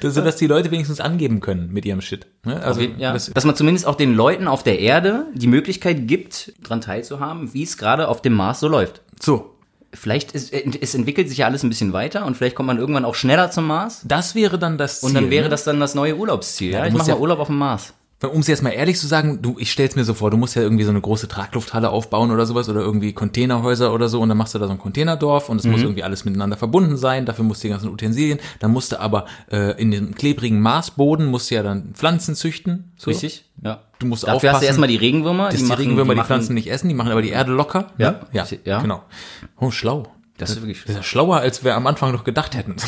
Das, so dass die Leute wenigstens angeben können mit ihrem Shit. Ne? Also, ja, das, dass man zumindest auch den Leuten auf der Erde die Möglichkeit gibt, daran teilzuhaben, wie es gerade auf dem Mars so läuft. so. Vielleicht ist, es entwickelt sich ja alles ein bisschen weiter und vielleicht kommt man irgendwann auch schneller zum Mars Das wäre dann das Ziel. und dann wäre ne? das dann das neue Urlaubsziel. Ja, du ich mache mal ja- Urlaub auf dem Mars. Um es jetzt mal ehrlich zu sagen, du, ich stell's mir so vor, du musst ja irgendwie so eine große Traglufthalle aufbauen oder sowas oder irgendwie Containerhäuser oder so und dann machst du da so ein Containerdorf und es Mhm. muss irgendwie alles miteinander verbunden sein, dafür musst du die ganzen Utensilien, dann musst du aber äh, in dem klebrigen Marsboden musst du ja dann Pflanzen züchten. So. Richtig? Ja. Du musst Dafür hast aufpassen, du erstmal die Regenwürmer. dass die, machen- Regenwürmer die, machen- Pflanzen nicht essen, die machen aber die Erde locker. Ja. ne? ja, Ja. genau. Oh, schlau. Das ist wirklich Das ist ja schlauer, als wir am Anfang noch gedacht hätten.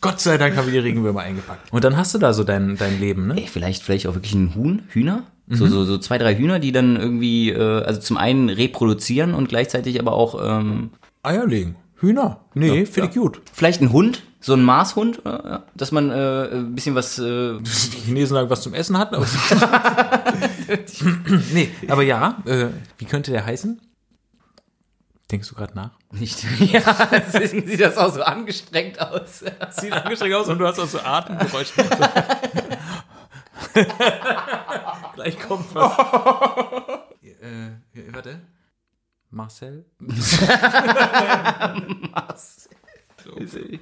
Gott sei Dank haben wir die Regenwürmer eingepackt. Und dann hast du da so dein, dein Leben, ne? Ey, vielleicht, vielleicht auch wirklich ein Huhn, Hühner. So, so, so zwei, drei Hühner, die dann irgendwie, äh, also zum einen reproduzieren und gleichzeitig aber auch ähm, Eier legen. Hühner. Nee, finde ich gut. vielleicht ein Hund, so ein Marshund, äh, dass man äh, ein bisschen was. Äh, Die Chinesen sagen, was zum Essen hatten. Aber nee, aber ja, äh, wie könnte der heißen? Denkst du gerade nach? nicht. ja, deswegen sieht das auch so angestrengt aus. Sieht angestrengt aus und du hast auch so Atemgeräusche. Gleich kommt was. äh, warte. Marcel?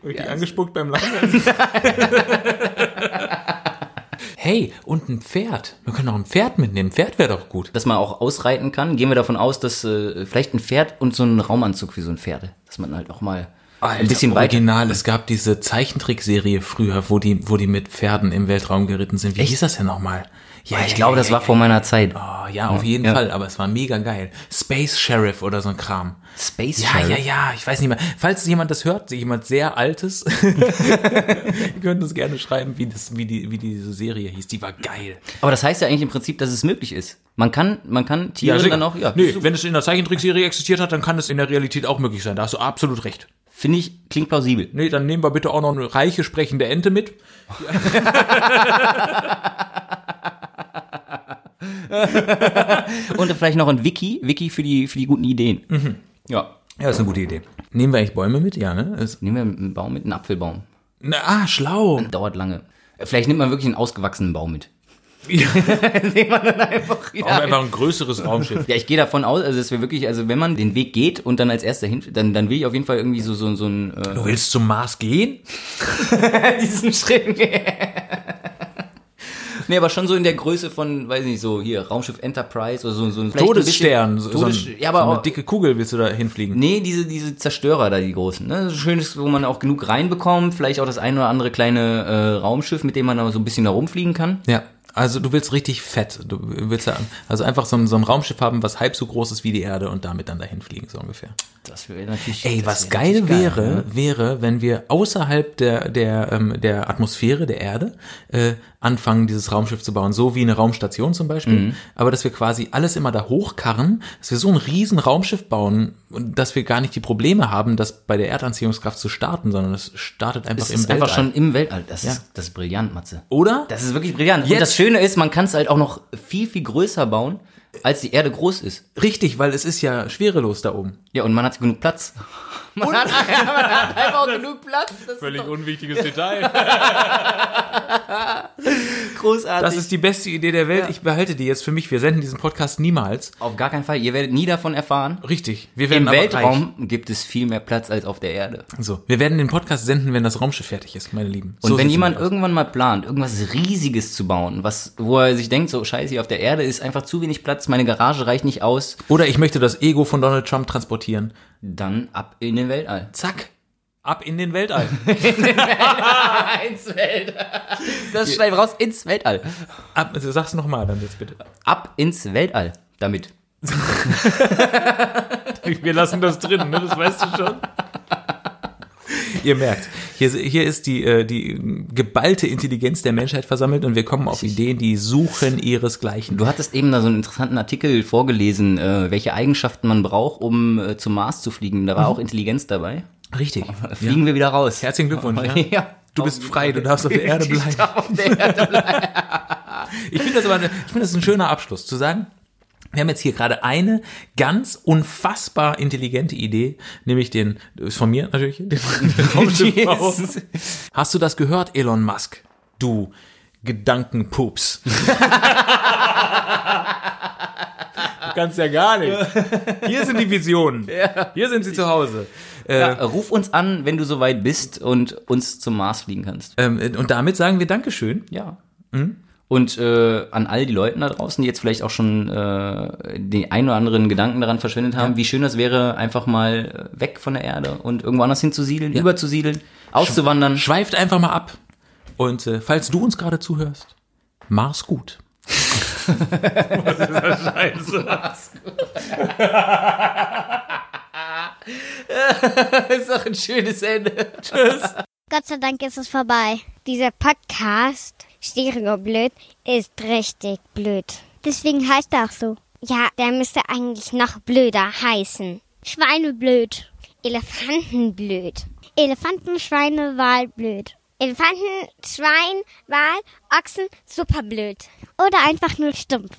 Richtig angespuckt beim Lachen. hey, und ein Pferd. Wir können auch ein Pferd mitnehmen. Pferd wäre doch gut. Dass man auch ausreiten kann, gehen wir davon aus, dass äh, vielleicht ein Pferd und so ein Raumanzug wie so ein Pferde, dass man halt auch mal ein bisschen weiter. Original. Es gab diese Zeichentrickserie früher, wo die, wo die mit Pferden im Weltraum geritten sind. Wie hieß das denn nochmal? Ja, Ich glaube, das war vor meiner Zeit. Oh, ja, auf jeden Ja. Fall, aber es war mega geil. Space Sheriff oder so ein Kram. Space Ja, Sheriff. ja, ja, ich weiß nicht mehr. Falls jemand das hört, jemand sehr altes, ihr könnt uns gerne schreiben, wie das, wie die, wie diese Serie hieß. Die war geil. Aber das heißt ja eigentlich im Prinzip, dass es möglich ist. Man kann, man kann Tiere sicher. dann auch, ja, nee, wenn es in der Zeichentrickserie existiert hat, dann kann es in der Realität auch möglich sein. Da hast du absolut recht. finde ich, klingt plausibel. Nee, dann nehmen wir bitte auch noch eine reiche sprechende Ente mit. Und vielleicht noch ein Wiki, Wiki für die, für die guten Ideen. Mhm. Ja. Ja, ist eine gute Idee. Nehmen wir eigentlich Bäume mit? Ja, ne? Es, Nehmen wir einen Baum mit, einen Apfelbaum. na, ah, schlau. Dauert lange. Vielleicht nimmt man wirklich einen ausgewachsenen Baum mit. Ja. Den man dann einfach wieder Auch einfach ein größeres Raumschiff. Ja, ich gehe davon aus, also dass wir wirklich, also wenn man den Weg geht und dann als erster hin, dann, dann will ich auf jeden Fall irgendwie so, so, so ein, äh, Du willst zum Mars gehen? diesen Schritt. Nee, aber schon so in der Größe von, weiß nicht, so hier, Raumschiff Enterprise oder so, so ein Todesstern. bisschen- So, Todes so, ein, ja, aber so eine dicke Kugel willst du da hinfliegen. Nee, diese, diese Zerstörer da, die großen. Ne? So schönes, wo man auch genug reinbekommt, vielleicht auch das ein oder andere kleine äh, Raumschiff, mit dem man da so ein bisschen da rumfliegen kann. Ja. Also du willst richtig fett. Du willst ja, also einfach so ein, so ein Raumschiff haben, was halb so groß ist wie die Erde und damit dann dahin fliegen, so ungefähr. Das wäre natürlich. Ey, was wäre geil wäre, ne? wäre, wenn wir außerhalb der, der, ähm, der Atmosphäre der Erde äh, anfangen, dieses Raumschiff zu bauen, so wie eine Raumstation zum Beispiel, Mhm. aber dass wir quasi alles immer da hochkarren, dass wir so ein riesen Raumschiff bauen und dass wir gar nicht die Probleme haben, das bei der Erdanziehungskraft zu starten, sondern es startet einfach Es im ist Weltall. einfach schon im Weltall. Das, Ja. ist, das ist brillant, Matze. Oder? Das ist wirklich brillant. Und Jetzt- das Schöne ist, man kann es halt auch noch viel, viel größer bauen, als die Erde groß ist. Richtig, weil es ist ja schwerelos da oben. Ja, und man hat genug Platz. Man, hat, ja, man hat einfach auch genug Platz. Das ist doch unwichtiges Detail. großartig. Das ist die beste Idee der Welt. Ich behalte die jetzt für mich. Wir senden diesen Podcast niemals. Auf gar keinen Fall. Ihr werdet nie davon erfahren. Richtig. Wir werden Im Weltraum gibt es viel mehr Platz als auf der Erde. Reich. So, wir werden den Podcast senden, wenn das Raumschiff fertig ist, meine Lieben. Und so wenn sieht's jemand aus. irgendwann mal plant, irgendwas Riesiges zu bauen, was, wo er sich denkt, so scheiße, hier auf der Erde ist einfach zu wenig Platz, meine Garage reicht nicht aus, oder ich möchte das Ego von Donald Trump transportieren. dann ab in den Weltall. Zack. Ab in den Weltall. ins Weltall. Das schneiden wir raus, ins Weltall. Ab, also sag's noch mal dann jetzt bitte. Ab ins Weltall. Damit. Wir lassen das drin, ne? Das weißt du schon. Ihr merkt, hier, hier ist die, äh, die geballte Intelligenz der Menschheit versammelt und wir kommen auf Ideen, die suchen ihresgleichen. Du hattest eben da so einen interessanten Artikel vorgelesen, äh, welche Eigenschaften man braucht, um äh, zum Mars zu fliegen. Da war auch Intelligenz dabei. Richtig. Fliegen wir wieder raus. Herzlichen Glückwunsch. Ja. Ja. Du bist frei, du darfst auf der Erde bleiben. Ich darf auf der Erde bleiben. Ich finde das aber, eine- ich finde das ein schöner Abschluss, zu sagen, wir haben jetzt hier gerade eine ganz unfassbar intelligente Idee, nämlich den, ist von mir natürlich, den Raumschiffbau. Hast du das gehört, Elon Musk? Du Gedankenpups. Du kannst ja gar nicht. Hier sind die Visionen. Hier sind sie zu Hause. Äh, Ja, ruf uns an, wenn du soweit bist und uns zum Mars fliegen kannst. ähm, und damit sagen wir Dankeschön. Ja. Und äh, an all die Leuten da draußen, die jetzt vielleicht auch schon äh, den ein oder anderen Gedanken daran verschwendet haben, wie schön das wäre, einfach mal äh, weg von der Erde und irgendwo anders hinzusiedeln, überzusiedeln, auszuwandern. Schweift einfach mal ab. Und äh, falls du uns gerade zuhörst, mach's gut. Ist doch ein schönes Ende. Gott sei Dank ist es vorbei. Dieser Podcast, Stereo blöd, ist richtig blöd. Deswegen heißt er auch so. Ja, der müsste eigentlich noch blöder heißen. Schweineblöd. Elefantenblöd. Elefanten, Schweine, Wal, blöd. Elefanten, Schwein, Wal, Ochsen, superblöd. Oder einfach nur stumpf.